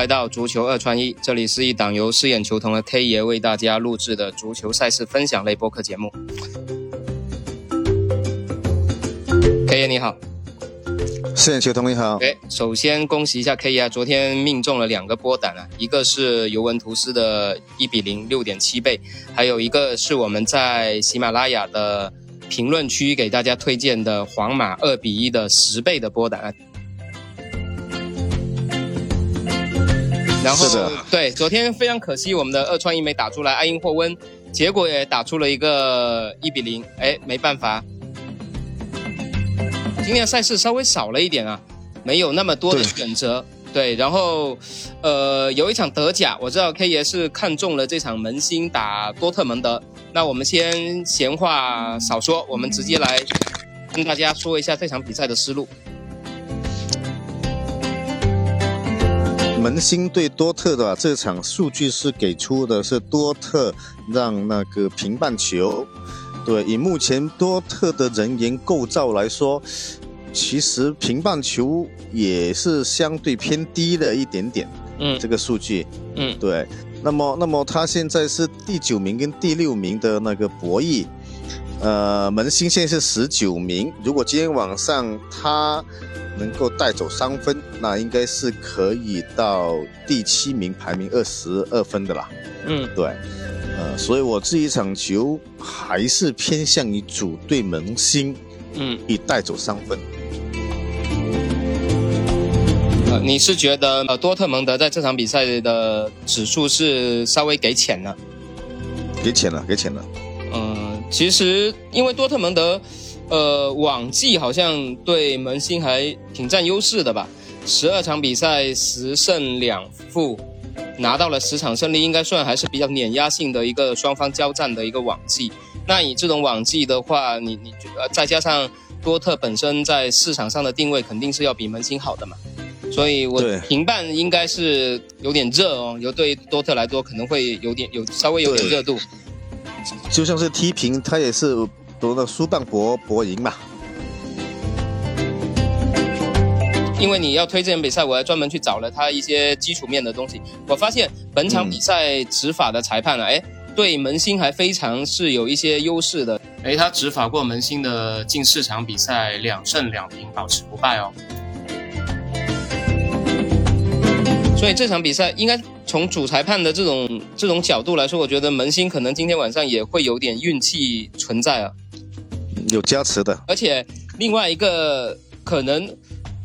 来到足球二穿一，这里是一档由饰演球童的 K 爷为大家录制的足球赛事分享类播客节目。K 爷你好，饰演球童你好。哎，首先恭喜一下 K 爷，昨天命中了两个波胆啊，一个是尤文图斯的一比零六点七倍，还有一个是我们在喜马拉雅的评论区给大家推荐的皇马二比一的十倍的波胆啊。然后对，昨天非常可惜，我们的二创一没打出来，爱因霍温，结果也打出了一个一比零，哎，没办法。今天赛事稍微少了一点啊，没有那么多的选择。对，然后，呃，有一场德甲，我知道 K 爷是看中了这场门兴打多特蒙德。那我们先闲话少说，我们直接来跟大家说一下这场比赛的思路。门兴对多特的这场数据是给出的是多特让那个平半球，对，以目前多特的人员构造来说，其实平半球也是相对偏低的一点点，嗯，这个数据，嗯，对，那么那么他现在是第九名跟第六名的那个博弈。呃，门兴现在是十九名，如果今天晚上他能够带走三分，那应该是可以到第七名，排名二十二分的啦。嗯，对，呃，所以我这一场球还是偏向于主队门兴，嗯，以带走三分。呃，你是觉得呃多特蒙德在这场比赛的指数是稍微给浅了？给浅了，给浅了。嗯。其实，因为多特蒙德，呃，往季好像对门兴还挺占优势的吧？十二场比赛十胜两负，拿到了十场胜利，应该算还是比较碾压性的一个双方交战的一个往季。那以这种往季的话，你你呃再加上多特本身在市场上的定位肯定是要比门兴好的嘛，所以我平半应该是有点热哦，有对多特来说可能会有点有稍微有点热度。就像是踢平，他也是夺了输半博博赢嘛。因为你要推这场比赛，我还专门去找了他一些基础面的东西。我发现本场比赛执法的裁判啊，哎，对门兴还非常是有一些优势的。哎，他执法过门兴的近四场比赛，两胜两平，保持不败哦。所以这场比赛应该从主裁判的这种这种角度来说，我觉得门兴可能今天晚上也会有点运气存在啊，有加持的。而且另外一个可能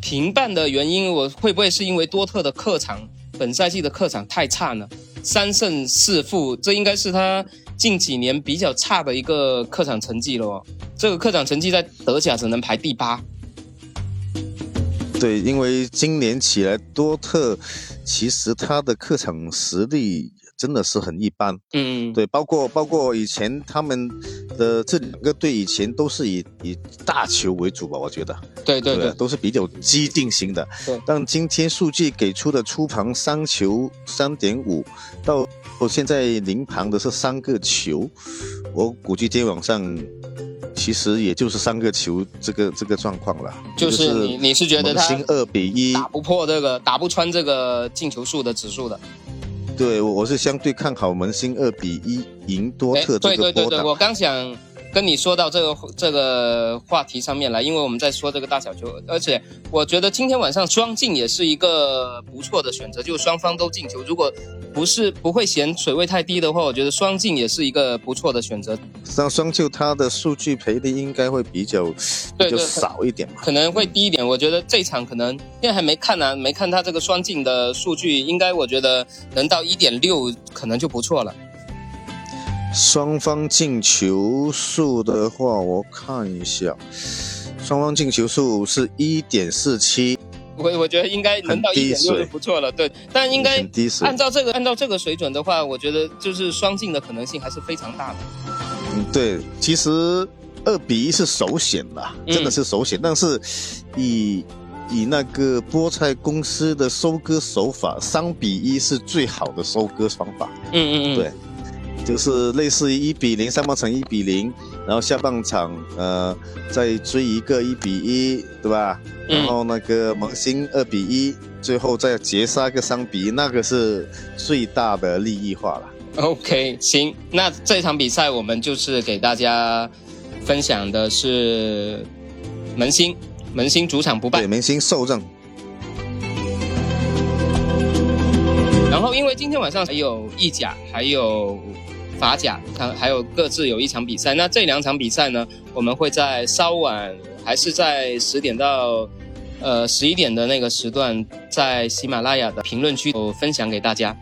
平半的原因，我会不会是因为多特的客场本赛季的客场太差呢？三胜四负，这应该是他近几年比较差的一个客场成绩了。哦这个客场成绩在德甲只能排第八。对，因为今年起来多特，其实他的客场实力真的是很一般。嗯，对，包括包括以前他们的这两个队以前都是以以大球为主吧，我觉得。对对对，都是比较激进型的。对。但今天数据给出的出盘三球三点五，到现在临盘的是三个球，我估计今天晚上。其实也就是三个球，这个这个状况了。就是你你是觉得他二比一打不破这个打不穿这个进球数的指数的？对，我是相对看好门兴二比一赢多特这个对对对对，我刚想。跟你说到这个这个话题上面来，因为我们在说这个大小球，而且我觉得今天晚上双进也是一个不错的选择，就是双方都进球。如果不是不会嫌水位太低的话，我觉得双进也是一个不错的选择。像双球，它的数据赔的应该会比较比较少一点，可能会低一点。我觉得这场可能因为还没看呢，没看它这个双进的数据，应该我觉得能到一点六，可能就不错了。双方进球数的话，我看一下，双方进球数是一点四七，我我觉得应该能到一点六就不错了，对，但应该按照这个按照这个水准的话，我觉得就是双进的可能性还是非常大的。嗯，对，其实二比一是首选吧，真的是首选，但是以以那个菠菜公司的收割手法，三比一是最好的收割方法。嗯嗯嗯，对。就是类似于一比零，上半场一比零，然后下半场呃再追一个一比一，对吧？然后那个萌新二比一，最后再截杀个三比一，那个是最大的利益化了。OK，行，那这场比赛我们就是给大家分享的是门兴，门兴主场不败，门兴受让。然后因为今天晚上还有意甲，还有法甲，它还有各自有一场比赛。那这两场比赛呢，我们会在稍晚，还是在十点到呃十一点的那个时段，在喜马拉雅的评论区有分享给大家。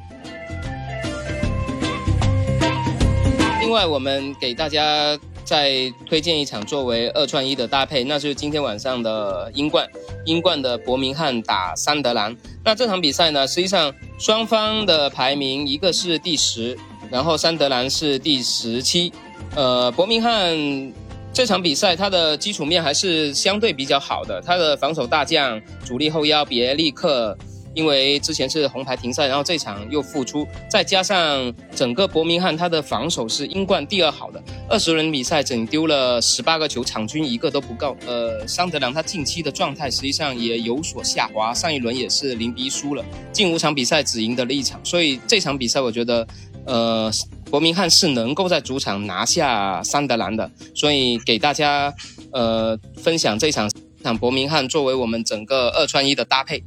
另外，我们给大家再推荐一场作为二串一的搭配，那就是今天晚上的英冠，英冠的伯明翰打桑德兰。那这场比赛呢，实际上双方的排名一个是第十，然后桑德兰是第十七。呃，伯明翰这场比赛它的基础面还是相对比较好的，它的防守大将主力后腰别利克。因为之前是红牌停赛，然后这场又复出，再加上整个伯明翰他的防守是英冠第二好的，二十轮比赛整丢了十八个球，场均一个都不够。呃，桑德兰他近期的状态实际上也有所下滑，上一轮也是零比输了，近五场比赛只赢得了一场，所以这场比赛我觉得，呃，伯明翰是能够在主场拿下桑德兰的，所以给大家呃分享这场场伯明翰作为我们整个二穿一的搭配。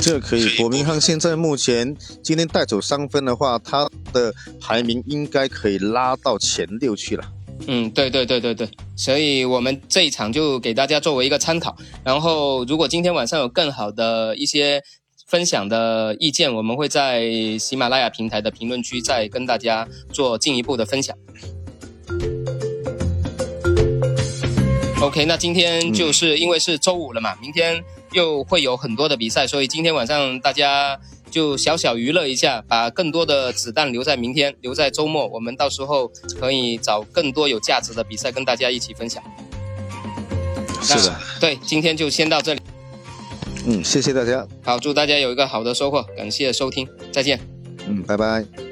这可以，伯明翰现在目前今天带走三分的话，他的排名应该可以拉到前六去了。嗯，对对对对对，所以我们这一场就给大家作为一个参考。然后，如果今天晚上有更好的一些分享的意见，我们会在喜马拉雅平台的评论区再跟大家做进一步的分享。OK，那今天就是因为是周五了嘛，明天。又会有很多的比赛，所以今天晚上大家就小小娱乐一下，把更多的子弹留在明天，留在周末，我们到时候可以找更多有价值的比赛跟大家一起分享。是的，对，今天就先到这里。嗯，谢谢大家。好，祝大家有一个好的收获，感谢收听，再见。嗯，拜拜。